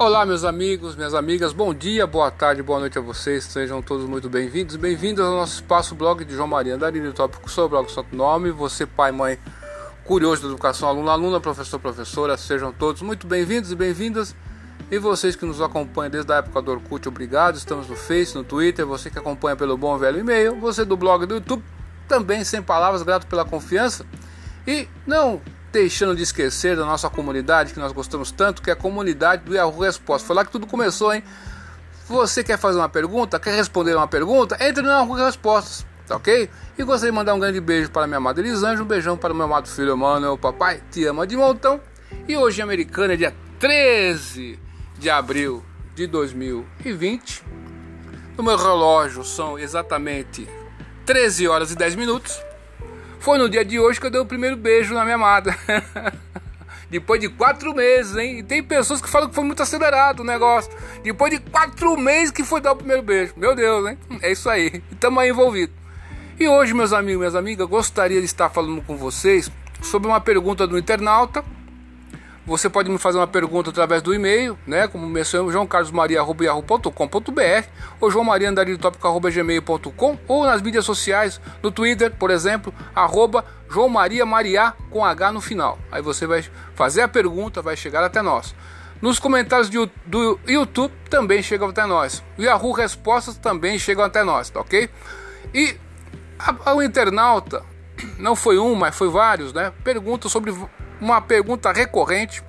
Olá, meus amigos, minhas amigas, bom dia, boa tarde, boa noite a vocês, sejam todos muito bem-vindos. Bem-vindos ao nosso espaço blog de João Maria Andarilho, tópico sobre o blog Santo Nome. Você, pai, mãe, curioso da educação, aluno, aluna, professor, professora, sejam todos muito bem-vindos e bem-vindas. E vocês que nos acompanham desde a época do Orkut, obrigado. Estamos no Face, no Twitter, você que acompanha pelo bom velho e-mail, você do blog do YouTube, também sem palavras, grato pela confiança. E não deixando de esquecer da nossa comunidade que nós gostamos tanto, que é a comunidade do Yahoo Resposta. Foi lá que tudo começou, hein? Você quer fazer uma pergunta, quer responder uma pergunta? Entre no Yahoo Respostas, tá ok? E gostaria de mandar um grande beijo para minha amada Elisângela, um beijão para o meu amado filho Emmanuel, papai te ama de montão. E hoje em Americana é dia 13 de abril de 2020. No meu relógio são exatamente 13 horas e 10 minutos. Foi no dia de hoje que eu dei o primeiro beijo na minha amada. Depois de quatro meses, hein? E tem pessoas que falam que foi muito acelerado o negócio. Depois de quatro meses que foi dar o primeiro beijo. Meu Deus, hein? É isso aí. Estamos aí envolvidos. E hoje, meus amigos e minhas amigas, gostaria de estar falando com vocês sobre uma pergunta do internauta você pode me fazer uma pergunta através do e-mail, né? Como mencionou, joãocarlosmaria.com.br ou joãomariandariltopico.gmail.com ou nas mídias sociais, no Twitter, por exemplo, arroba João Maria com H no final. Aí você vai fazer a pergunta, vai chegar até nós. Nos comentários do, do YouTube também chegam até nós. O Yahoo Respostas também chegam até nós, tá ok? E a, o internauta, não foi um, mas foi vários, né? Pergunta sobre uma pergunta recorrente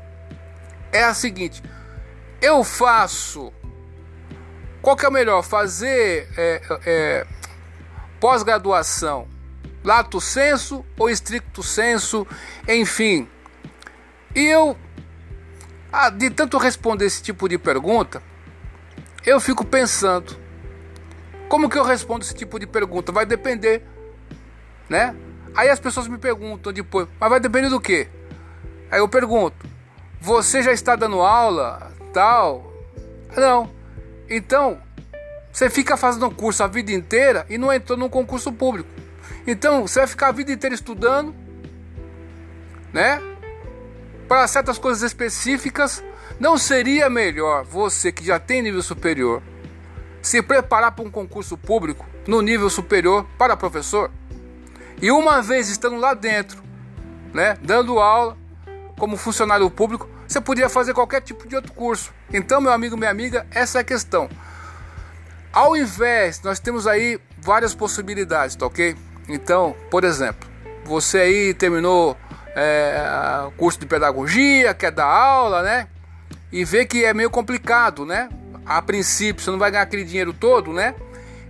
é a seguinte: eu faço. Qual que é o melhor? Fazer é, é, pós-graduação lato senso ou estricto senso? Enfim. E eu, ah, de tanto responder esse tipo de pergunta, eu fico pensando: como que eu respondo esse tipo de pergunta? Vai depender, né? Aí as pessoas me perguntam depois, mas vai depender do quê? Aí eu pergunto: você já está dando aula, tal? Não. Então, você fica fazendo curso a vida inteira e não entrou num concurso público. Então, você vai ficar a vida inteira estudando, né? Para certas coisas específicas, não seria melhor você que já tem nível superior se preparar para um concurso público no nível superior para professor? E uma vez estando lá dentro, né, dando aula, como funcionário público, você podia fazer qualquer tipo de outro curso. Então, meu amigo, minha amiga, essa é a questão. Ao invés, nós temos aí várias possibilidades, tá ok? Então, por exemplo, você aí terminou é, curso de pedagogia, quer dar aula, né? E vê que é meio complicado, né? A princípio, você não vai ganhar aquele dinheiro todo, né?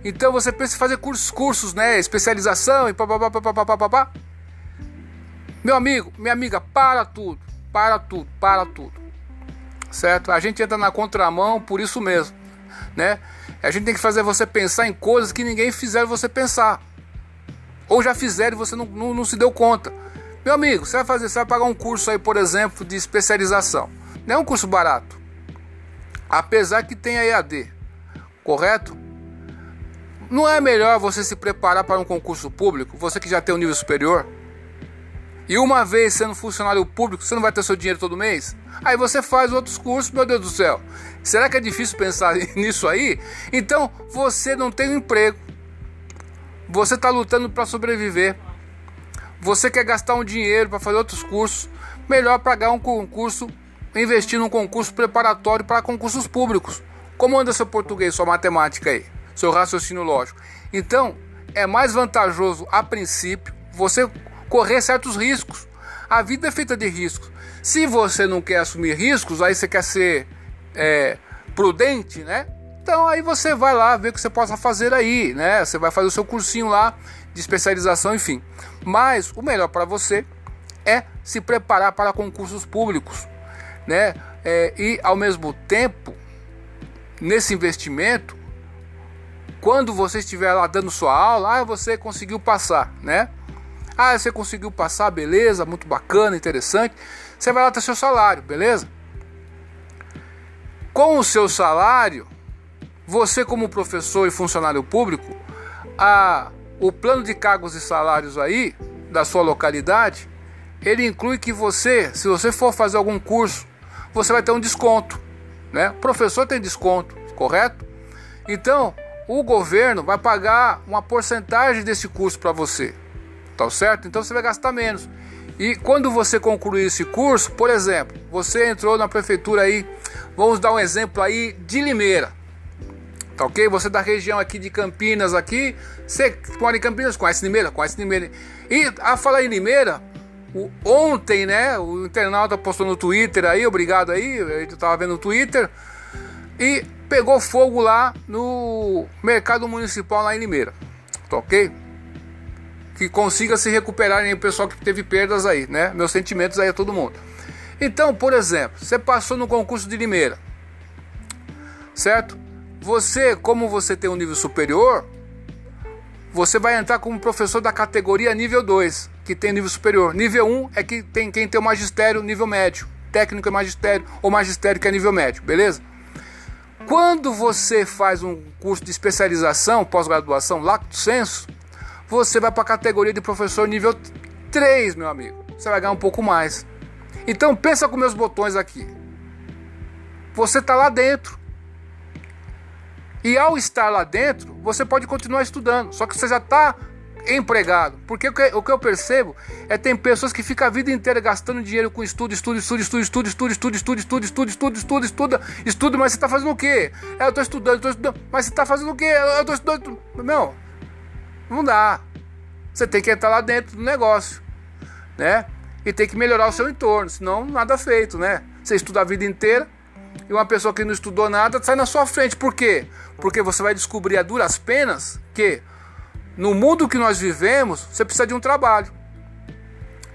Então você pensa em fazer cursos, cursos, né? Especialização e papapá, papapá, papapá. Meu amigo, minha amiga, para tudo, para tudo, para tudo. Certo? A gente entra na contramão por isso mesmo, né? A gente tem que fazer você pensar em coisas que ninguém fizeram você pensar. Ou já fizeram e você não, não, não se deu conta. Meu amigo, você vai fazer, você vai pagar um curso aí, por exemplo, de especialização. Não é um curso barato. Apesar que tem a EAD, correto? Não é melhor você se preparar para um concurso público, você que já tem um nível superior? E uma vez sendo funcionário público, você não vai ter seu dinheiro todo mês? Aí você faz outros cursos, meu Deus do céu. Será que é difícil pensar nisso aí? Então você não tem um emprego. Você está lutando para sobreviver. Você quer gastar um dinheiro para fazer outros cursos. Melhor pagar um concurso, investir num concurso preparatório para concursos públicos. Como anda seu português, sua matemática aí? Seu raciocínio lógico. Então, é mais vantajoso a princípio você correr certos riscos. A vida é feita de riscos. Se você não quer assumir riscos, aí você quer ser é, prudente, né? Então aí você vai lá ver o que você possa fazer aí, né? Você vai fazer o seu cursinho lá de especialização, enfim. Mas o melhor para você é se preparar para concursos públicos, né? É, e ao mesmo tempo, nesse investimento, quando você estiver lá dando sua aula, ah, você conseguiu passar, né? Ah, você conseguiu passar, beleza, muito bacana, interessante. Você vai lá ter seu salário, beleza? Com o seu salário, você como professor e funcionário público, a, o plano de cargos e salários aí da sua localidade, ele inclui que você, se você for fazer algum curso, você vai ter um desconto. né? Professor tem desconto, correto? Então, o governo vai pagar uma porcentagem desse curso para você, tá certo? Então você vai gastar menos. E quando você concluir esse curso, por exemplo, você entrou na prefeitura aí, vamos dar um exemplo aí de Limeira. Tá ok? Você é da região aqui de Campinas aqui, você mora em Campinas, conhece Limeira? Conhece Limeira. E a falar em Limeira, o, ontem, né, o internauta postou no Twitter aí, obrigado aí, eu tava vendo no Twitter, e pegou fogo lá no mercado municipal lá em Limeira. Tá ok? Que consiga se recuperar o pessoal que teve perdas aí, né? Meus sentimentos aí a todo mundo. Então, por exemplo, você passou no concurso de Limeira, certo? Você, como você tem um nível superior, você vai entrar como professor da categoria nível 2, que tem nível superior. Nível 1 é que tem quem tem o magistério nível médio, técnico é magistério, ou magistério que é nível médio, beleza? Quando você faz um curso de especialização, pós-graduação, lacto senso, você vai para a categoria de professor nível 3, meu amigo. Você vai ganhar um pouco mais. Então pensa com meus botões aqui. Você está lá dentro. E ao estar lá dentro, você pode continuar estudando. Só que você já está empregado. Porque o que, eu percebo é tem pessoas que ficam a vida inteira gastando dinheiro com estudo, estudo, estudo, estudo, estudo, estudo, estudo, estudo, estudo, estudo, estudo, estudo, estudo, estudo, mas você está fazendo o quê? eu estou estudando, estou estudando, mas você está fazendo o quê? Eu estou estudando. Meu, não dá. Você tem que entrar lá dentro do negócio, né? E tem que melhorar o seu entorno, senão nada feito, né? Você estuda a vida inteira e uma pessoa que não estudou nada sai na sua frente. Por quê? Porque você vai descobrir a duras penas que no mundo que nós vivemos, você precisa de um trabalho.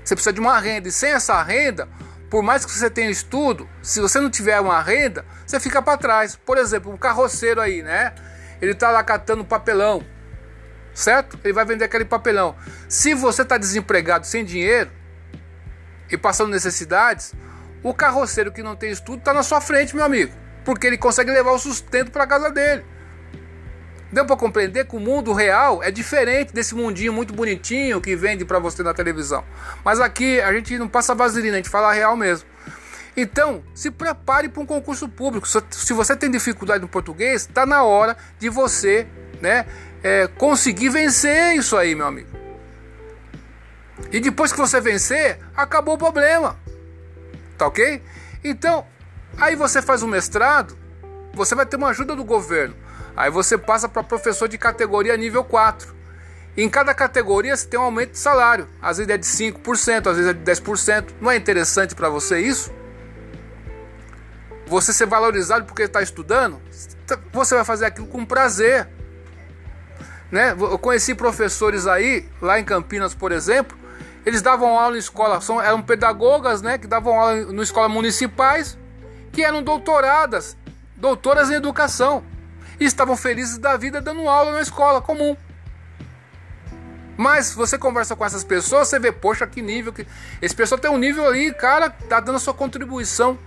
Você precisa de uma renda. E sem essa renda, por mais que você tenha estudo, se você não tiver uma renda, você fica para trás. Por exemplo, um carroceiro aí, né? Ele está lá catando papelão certo? Ele vai vender aquele papelão. Se você está desempregado, sem dinheiro e passando necessidades, o carroceiro que não tem estudo está na sua frente, meu amigo, porque ele consegue levar o sustento para casa dele. Deu para compreender que o mundo real é diferente desse mundinho muito bonitinho que vende para você na televisão. Mas aqui a gente não passa vaselina, a gente fala real mesmo. Então, se prepare para um concurso público. Se você tem dificuldade no português, está na hora de você, né, é, conseguir vencer isso aí, meu amigo. E depois que você vencer, acabou o problema. Tá ok? Então, aí você faz um mestrado, você vai ter uma ajuda do governo. Aí você passa para professor de categoria nível 4. E em cada categoria você tem um aumento de salário. Às vezes é de 5%, às vezes é de 10%. Não é interessante para você isso? Você ser valorizado porque está estudando? Você vai fazer aquilo com prazer. Né? Eu conheci professores aí, lá em Campinas, por exemplo, eles davam aula em escola, são, eram pedagogas, né, que davam aula em escolas municipais, que eram doutoradas, doutoras em educação, e estavam felizes da vida dando aula na escola comum. Mas você conversa com essas pessoas, você vê, poxa, que nível que esse pessoal tem um nível ali, cara, tá dando sua contribuição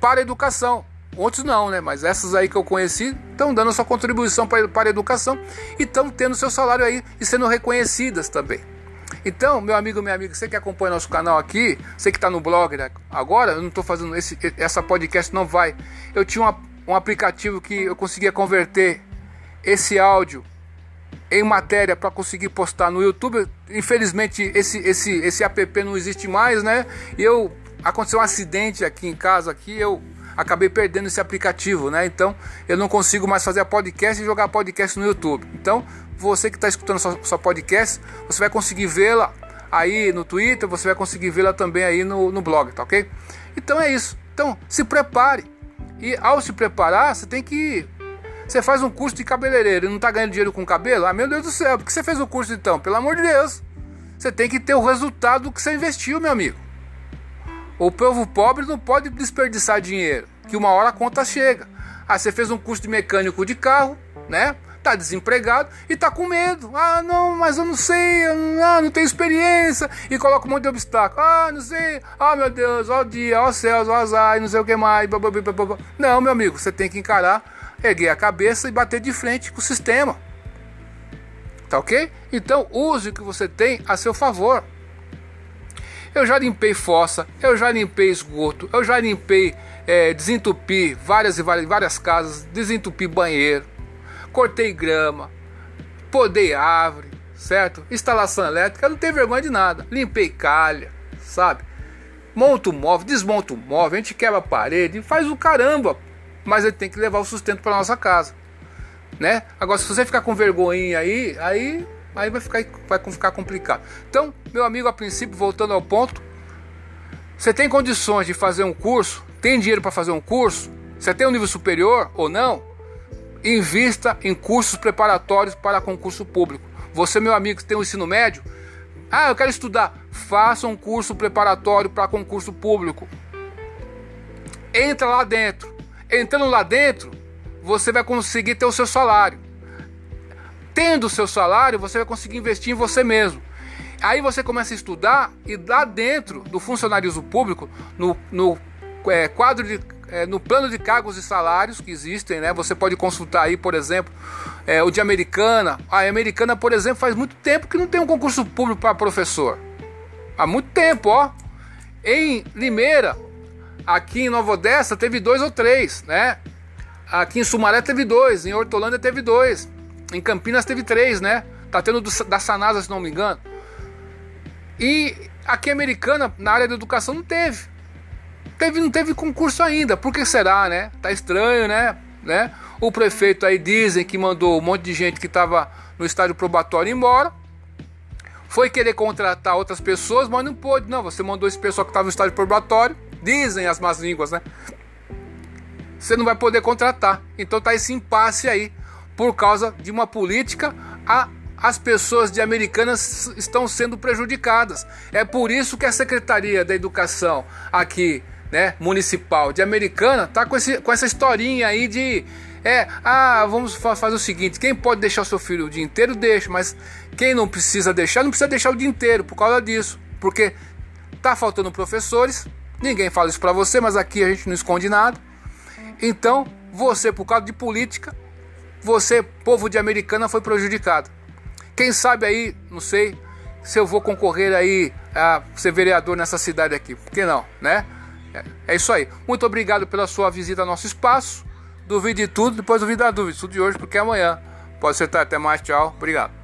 para a educação. Outros não, né? Mas essas aí que eu conheci estão dando sua contribuição para, a educação e estão tendo seu salário aí e sendo reconhecidas também. Então, meu amigo, minha amiga, você que acompanha nosso canal aqui, você que está no blog né? agora, eu não estou fazendo esse, essa podcast, não vai. Eu tinha uma, um aplicativo que eu conseguia converter esse áudio em matéria para conseguir postar no YouTube. Infelizmente, esse, esse, esse app não existe mais, né? E eu aconteceu um acidente aqui em casa, aqui eu acabei perdendo esse aplicativo, né? Então eu não consigo mais fazer a podcast e jogar podcast no YouTube. Então você que está escutando sua, sua podcast, você vai conseguir vê-la aí no Twitter, você vai conseguir vê-la também aí no, no blog, tá ok? Então é isso. Então se prepare. E ao se preparar, você tem que. Você faz um curso de cabeleireiro e não está ganhando dinheiro com cabelo? Ah, meu Deus do céu, por que você fez o curso então? Pelo amor de Deus. Você tem que ter o resultado que você investiu, meu amigo. O povo pobre não pode desperdiçar dinheiro, que uma hora a conta chega. Ah, você fez um curso de mecânico de carro, né? Tá desempregado e tá com medo. Ah, não, mas eu não sei, ah, não tenho experiência. E coloca um monte de obstáculo. Ah, não sei. Ah, meu Deus, ó o dia, ó os céus, ó azar, não sei o que mais. Blá, blá, blá, não, meu amigo, você tem que encarar, erguer a cabeça e bater de frente com o sistema. Tá ok? Então use o que você tem a seu favor. Eu já limpei fossa, eu já limpei esgoto, eu já limpei, é, desentupi várias e várias, várias casas, desentupi banheiro, cortei grama, podei árvore, certo? Instalação elétrica, não tem vergonha de nada. Limpei calha, sabe? Monta o móvel, desmonta o móvel, a gente quebra a parede, faz o caramba. Mas ele tem que levar o sustento para nossa casa, né? Agora se você ficar com vergonha aí, aí aí vai ficar vai ficar complicado. Então, meu amigo, a princípio, voltando ao ponto, você tem condições de fazer um curso, tem dinheiro para fazer um curso, você tem um nível superior ou não? Invista em cursos preparatórios para concurso público. Você, meu amigo, que tem o um ensino médio, ah, eu quero estudar. Faça um curso preparatório para concurso público. Entra lá dentro. Entrando lá dentro, você vai conseguir ter o seu salário. Tendo o seu salário, você vai conseguir investir em você mesmo. Aí você começa a estudar e lá dentro do funcionarismo público, no, no é, quadro de é, no plano de cargos e salários que existem, né? Você pode consultar aí, por exemplo, é, o de Americana. A Americana, por exemplo, faz muito tempo que não tem um concurso público para professor. Há muito tempo, ó. Em Limeira, aqui em Nova Odessa, teve dois ou três, né? Aqui em Sumaré teve dois, em Hortolândia teve dois, em Campinas teve três, né? Tá tendo do, da Sanasa, se não me engano. E aqui Americana, na área da educação, não teve. Teve, não teve concurso ainda. Por que será, né? Tá estranho, né? né? O prefeito aí dizem que mandou um monte de gente que estava no estádio probatório embora. Foi querer contratar outras pessoas, mas não pôde. Não, você mandou esse pessoal que estava no estádio probatório. Dizem as más línguas, né? Você não vai poder contratar. Então tá esse impasse aí. Por causa de uma política, a, as pessoas de Americanas estão sendo prejudicadas. É por isso que a Secretaria da Educação aqui né, municipal de Americana tá com, esse, com essa historinha aí de é, ah, vamos fazer o seguinte: quem pode deixar o seu filho o dia inteiro, deixa, mas quem não precisa deixar, não precisa deixar o dia inteiro por causa disso, porque tá faltando professores, ninguém fala isso para você, mas aqui a gente não esconde nada. Então, você, por causa de política, você, povo de Americana, foi prejudicado. Quem sabe aí, não sei, se eu vou concorrer aí a ser vereador nessa cidade aqui, por que não, né? É, é isso aí. Muito obrigado pela sua visita ao nosso espaço. Duvide de tudo, depois duvide da dúvida. Tudo de hoje, porque amanhã pode ser. Até mais. Tchau. Obrigado.